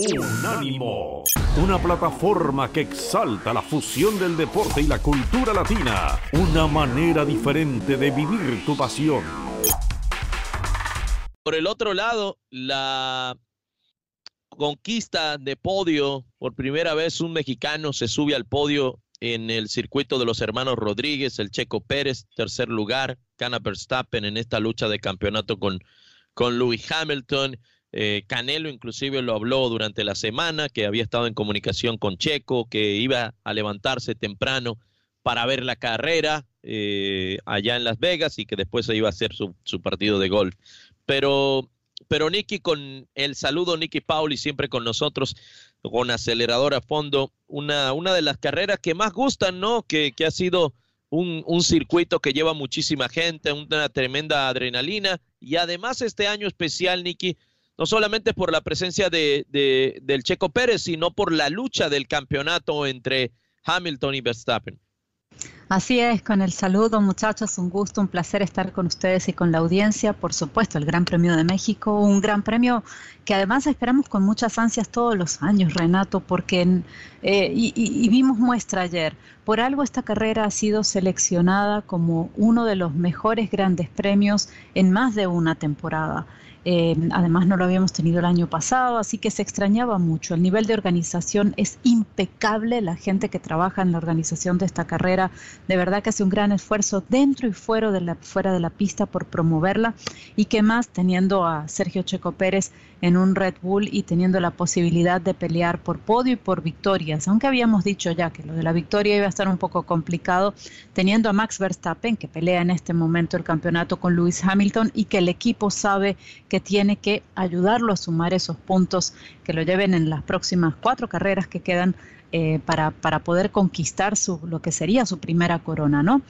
Unánimo, una plataforma que exalta la fusión del deporte y la cultura latina, una manera diferente de vivir tu pasión. Por el otro lado, la conquista de podio, por primera vez un mexicano se sube al podio en el circuito de los hermanos Rodríguez, el Checo Pérez, tercer lugar, Cana Verstappen en esta lucha de campeonato con, con Lewis Hamilton. Eh, Canelo inclusive lo habló durante la semana, que había estado en comunicación con Checo, que iba a levantarse temprano para ver la carrera eh, allá en Las Vegas y que después se iba a hacer su, su partido de golf. Pero pero Nicky con el saludo, Nicky Pauli, siempre con nosotros, con acelerador a fondo, una, una de las carreras que más gustan, ¿no? Que, que ha sido un, un, circuito que lleva muchísima gente, una tremenda adrenalina y además este año especial, Nicky, no solamente por la presencia de, de, del Checo Pérez, sino por la lucha del campeonato entre Hamilton y Verstappen. Así es, con el saludo muchachos, un gusto, un placer estar con ustedes y con la audiencia. Por supuesto, el Gran Premio de México, un gran premio que además esperamos con muchas ansias todos los años, Renato, porque eh, y, vimos muestra ayer. Por algo esta carrera ha sido seleccionada como uno de los mejores grandes premios en más de una temporada. Eh, además no lo habíamos tenido el año pasado, así que se extrañaba mucho. El nivel de organización es impecable, la gente que trabaja en la organización de esta carrera de verdad que hace un gran esfuerzo dentro y fuera de la, fuera de la pista por promoverla y que más teniendo a Sergio Checo Pérez en un Red Bull y teniendo la posibilidad de pelear por podio y por victorias, aunque habíamos dicho ya que lo de la victoria iba a estar un poco complicado, teniendo a Max Verstappen que pelea en este momento el campeonato con Lewis Hamilton y que el equipo sabe que tiene que ayudarlo a sumar esos puntos que lo lleven en las próximas cuatro carreras que quedan eh, para, para poder conquistar su, lo que sería su primera corona, ¿no?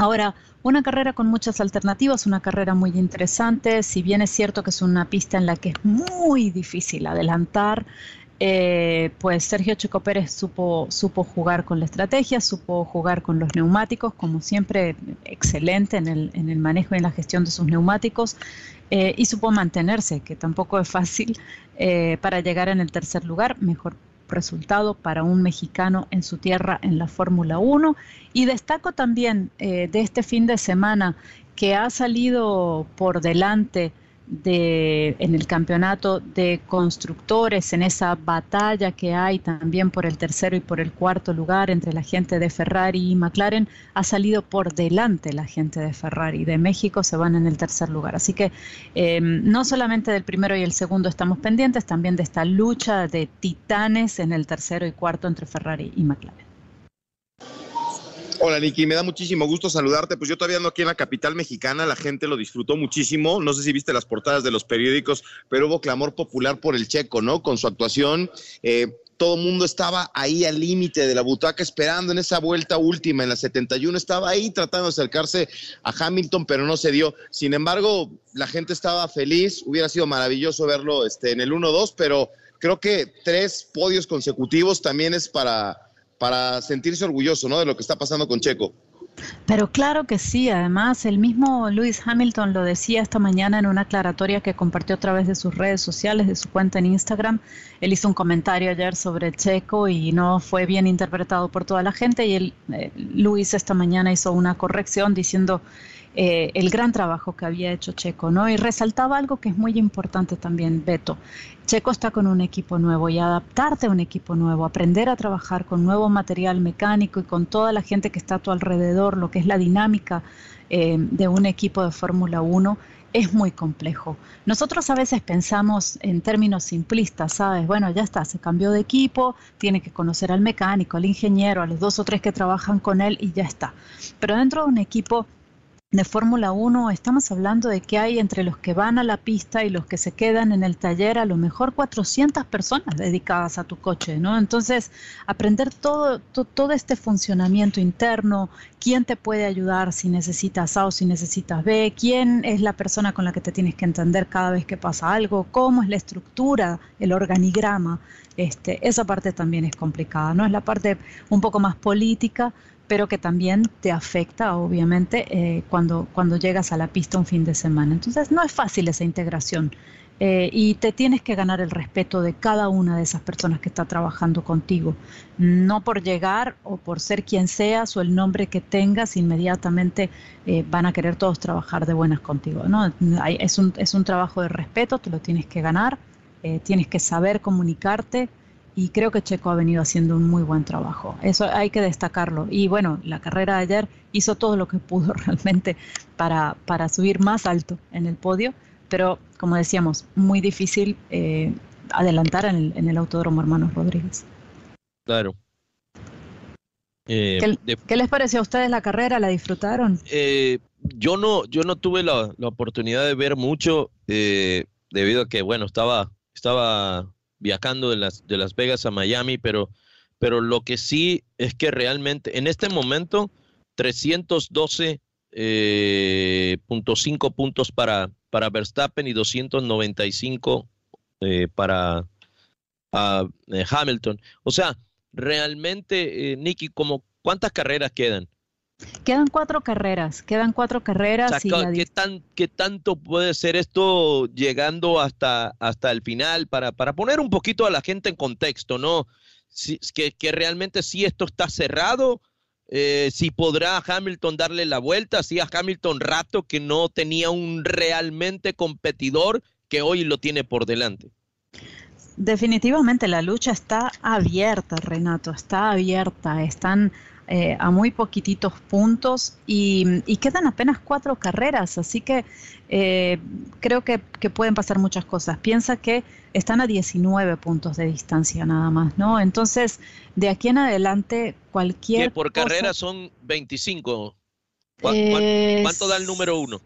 Ahora, una carrera con muchas alternativas, una carrera muy interesante, si bien es cierto que es una pista en la que es muy difícil adelantar, eh, pues Sergio Checo Pérez supo, supo jugar con la estrategia, supo jugar con los neumáticos, como siempre, excelente en el, en el manejo y en la gestión de sus neumáticos, eh, y supo mantenerse, que tampoco es fácil, eh, para llegar en el tercer lugar, mejor resultado para un mexicano en su tierra en la Fórmula 1. Y destaco también eh, de este fin de semana que ha salido por delante de, en el campeonato de constructores, en esa batalla que hay también por el tercero y por el cuarto lugar entre la gente de Ferrari y McLaren, ha salido por delante la gente de Ferrari. De México se van en el tercer lugar. Así que eh, no solamente del primero y el segundo estamos pendientes, también de esta lucha de titanes en el tercero y cuarto entre Ferrari y McLaren. Hola Niki, me da muchísimo gusto saludarte. Pues yo todavía ando aquí en la capital mexicana, la gente lo disfrutó muchísimo. No sé si viste las portadas de los periódicos, pero hubo clamor popular por el checo, ¿no? Con su actuación. Eh, todo el mundo estaba ahí al límite de la butaca esperando en esa vuelta última, en la 71, estaba ahí tratando de acercarse a Hamilton, pero no se dio. Sin embargo, la gente estaba feliz, hubiera sido maravilloso verlo este, en el 1-2, pero creo que tres podios consecutivos también es para para sentirse orgulloso ¿no? de lo que está pasando con Checo. Pero claro que sí, además el mismo Lewis Hamilton lo decía esta mañana en una aclaratoria que compartió a través de sus redes sociales, de su cuenta en Instagram. Él hizo un comentario ayer sobre Checo y no fue bien interpretado por toda la gente y él, eh, Luis esta mañana hizo una corrección diciendo eh, el gran trabajo que había hecho Checo, ¿no? Y resaltaba algo que es muy importante también, Beto. Checo está con un equipo nuevo y adaptarte a un equipo nuevo, aprender a trabajar con nuevo material mecánico y con toda la gente que está a tu alrededor, lo que es la dinámica eh, de un equipo de Fórmula 1, es muy complejo. Nosotros a veces pensamos en términos simplistas, ¿sabes? Bueno, ya está, se cambió de equipo, tiene que conocer al mecánico, al ingeniero, a los dos o tres que trabajan con él y ya está. Pero dentro de un equipo de Fórmula 1 estamos hablando de que hay entre los que van a la pista y los que se quedan en el taller a lo mejor 400 personas dedicadas a tu coche, ¿no? Entonces, aprender todo, todo este funcionamiento interno, quién te puede ayudar si necesitas A o si necesitas B, quién es la persona con la que te tienes que entender cada vez que pasa algo, cómo es la estructura, el organigrama, este, esa parte también es complicada, ¿no? Es la parte un poco más política, pero que también te afecta, obviamente, eh, cuando, cuando llegas a la pista un fin de semana. Entonces, no es fácil esa integración eh, y te tienes que ganar el respeto de cada una de esas personas que está trabajando contigo. No por llegar o por ser quien seas o el nombre que tengas, inmediatamente eh, van a querer todos trabajar de buenas contigo. ¿no? es, un, es un trabajo de respeto, te lo tienes que ganar, tienes que saber comunicarte y creo que Checo ha venido haciendo un muy buen trabajo. Eso hay que destacarlo. Y bueno, la carrera de ayer hizo todo lo que pudo realmente para, para subir más alto en el podio pero como decíamos, muy difícil eh, adelantar en el, Autódromo Hermanos Rodríguez. Claro. Eh, ¿Qué, les pareció a ustedes la carrera? ¿La disfrutaron? Eh, yo no, yo no tuve la, oportunidad de ver mucho debido a que, bueno, estaba, estaba viajando de las, de Las Vegas a Miami, pero, pero lo que sí es que realmente en este momento 312.5 puntos para, para Verstappen y 295 eh, para eh, Hamilton. O sea, realmente, eh, Nicky, como ¿cuántas carreras quedan? Quedan cuatro carreras, quedan cuatro carreras. ¿qué, tan, ¿Qué tanto puede ser esto llegando hasta, hasta el final para, para poner un poquito a la gente en contexto, ¿no? Si, que, que realmente si esto está cerrado eh, si podrá Hamilton darle la vuelta, si a Hamilton rato que no tenía un realmente competidor que hoy lo tiene por delante. Definitivamente la lucha está abierta, Renato, está abierta. Están eh, a muy poquititos puntos y, quedan apenas cuatro carreras, así que eh, creo que, pueden pasar muchas cosas. Piensa que están a 19 puntos de distancia nada más, ¿no? Entonces, de aquí en adelante, cualquier... Que por carrera son 25. ¿Cuánto da el número uno?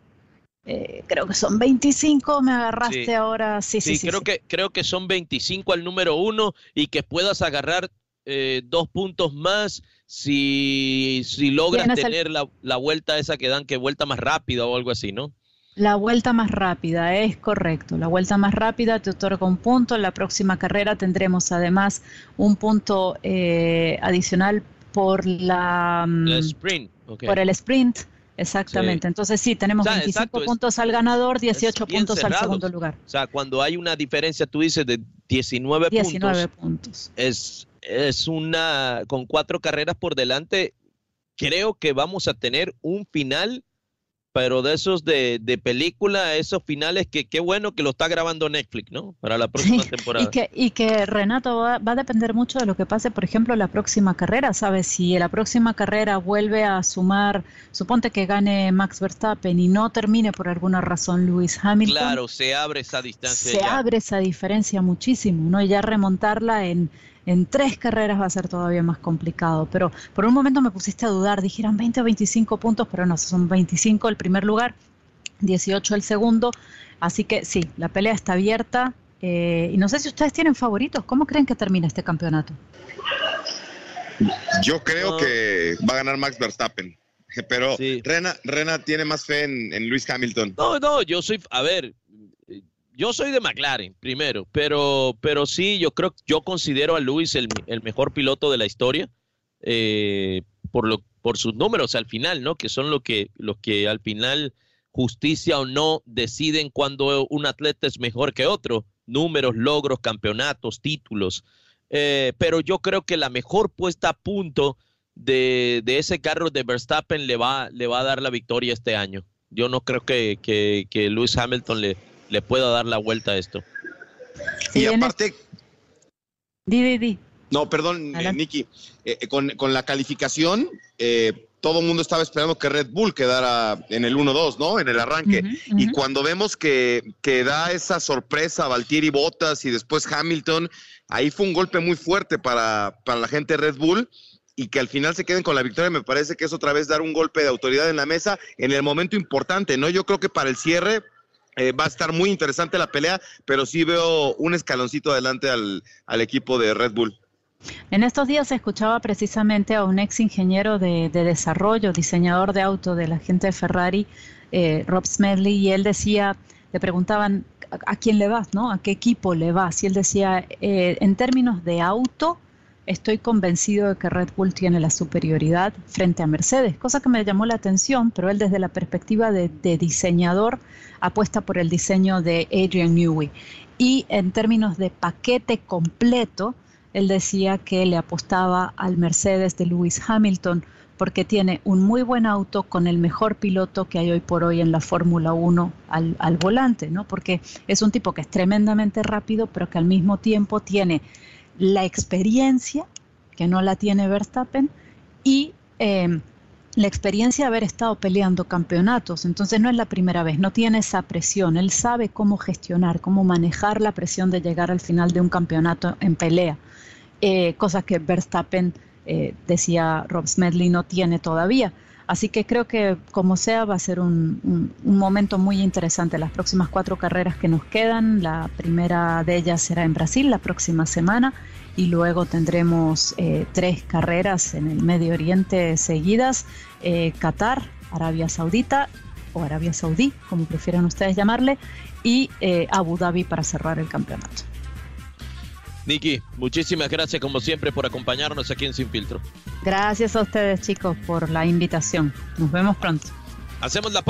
Eh, creo que son 25, me agarraste ahora. Sí, sí, sí. creo, Que, creo que son 25 al número uno y que puedas agarrar dos puntos más si, si logras tener la, la, vuelta esa que dan, que vuelta más rápida o algo así, ¿no? La vuelta más rápida, es correcto. La vuelta más rápida te otorga un punto. En la próxima carrera tendremos además un punto eh, adicional por la, mm, sprint. Por el sprint. Exactamente. Entonces sí, tenemos 25 puntos al ganador, 18 puntos al segundo lugar. O sea, cuando hay una diferencia, tú dices, de 19, 19 puntos. Es, es una, con cuatro carreras por delante, creo que vamos a tener un final, pero de esos de, de película, esos finales que qué bueno que lo está grabando Netflix, ¿no? Para la próxima temporada. Y que, y que Renato va, va, a depender mucho de lo que pase, por ejemplo, la próxima carrera, ¿sabes? Si la próxima carrera vuelve a sumar, suponte que gane Max Verstappen y no termine por alguna razón Lewis Hamilton. Claro, se abre esa distancia. Se abre esa diferencia muchísimo, ¿no? Y ya remontarla en en tres carreras va a ser todavía más complicado. Pero por un momento me pusiste a dudar, dijeron 20 o 25 puntos, pero no, son 25 el primer lugar, 18 el segundo. Así que sí, la pelea está abierta. Eh, y no sé si ustedes tienen favoritos. ¿Cómo creen que termina este campeonato? Yo creo que va a ganar Max Verstappen. Pero Rena, Rena tiene más fe en, en Luis Hamilton. No, no, yo soy, a ver, yo soy de McLaren, primero, pero, pero sí, yo creo, yo considero a Luis el, mejor piloto de la historia eh, por, lo, por sus números al final, ¿no? Que son lo que, los que al final, justicia o no, deciden cuando un atleta es mejor que otro. Números, logros, campeonatos, títulos. Eh, pero yo creo que la mejor puesta a punto de, ese carro de Verstappen le va, le va a dar la victoria este año. Yo no creo que, que, que Lewis Hamilton le, le pueda dar la vuelta a esto. y aparte... Di, di, No, perdón, eh, Nicky. Eh, eh, con, la calificación, todo el mundo estaba esperando que Red Bull quedara en el 1-2, ¿no? En el arranque. Y cuando vemos que, que da esa sorpresa a Valtieri Bottas y después Hamilton, ahí fue un golpe muy fuerte para, para la gente de Red Bull y que al final se queden con la victoria, me parece que es otra vez dar un golpe de autoridad en la mesa en el momento importante, ¿no? Yo creo que para el cierre eh, va a estar muy interesante la pelea, pero sí veo un escaloncito adelante al, equipo de Red Bull. En estos días escuchaba precisamente a un ex ingeniero de, desarrollo, diseñador de auto de la gente de Ferrari, eh, Rob Smedley, y él decía, le preguntaban a, quién le vas, ¿no? ¿A qué equipo le vas? Y él decía, eh, en términos de auto, estoy convencido de que Red Bull tiene la superioridad frente a Mercedes, cosa que me llamó la atención, pero él desde la perspectiva de, diseñador apuesta por el diseño de Adrian Newey. Y en términos de paquete completo, él decía que le apostaba al Mercedes de Lewis Hamilton porque tiene un muy buen auto con el mejor piloto que hay hoy por hoy en la Fórmula 1 al, al, volante, ¿no? Porque es un tipo que es tremendamente rápido, pero que al mismo tiempo tiene la experiencia, que no la tiene Verstappen, y eh, la experiencia de haber estado peleando campeonatos. Entonces no es la primera vez, no tiene esa presión. Él sabe cómo gestionar, cómo manejar la presión de llegar al final de un campeonato en pelea, eh, cosa que Verstappen, eh, decía Rob Smedley, no tiene todavía. Así que creo que como sea va a ser un, momento muy interesante. Las próximas cuatro carreras que nos quedan, la primera de ellas será en Brasil la próxima semana y luego tendremos eh, tres carreras en el Medio Oriente seguidas, eh, Qatar, Arabia Saudita o Arabia Saudí, como prefieran ustedes llamarle, y eh, Abu Dhabi para cerrar el campeonato. Niki, muchísimas gracias como siempre por acompañarnos aquí en Sin Filtro. Gracias a ustedes chicos por la invitación. Nos vemos pronto. Hacemos la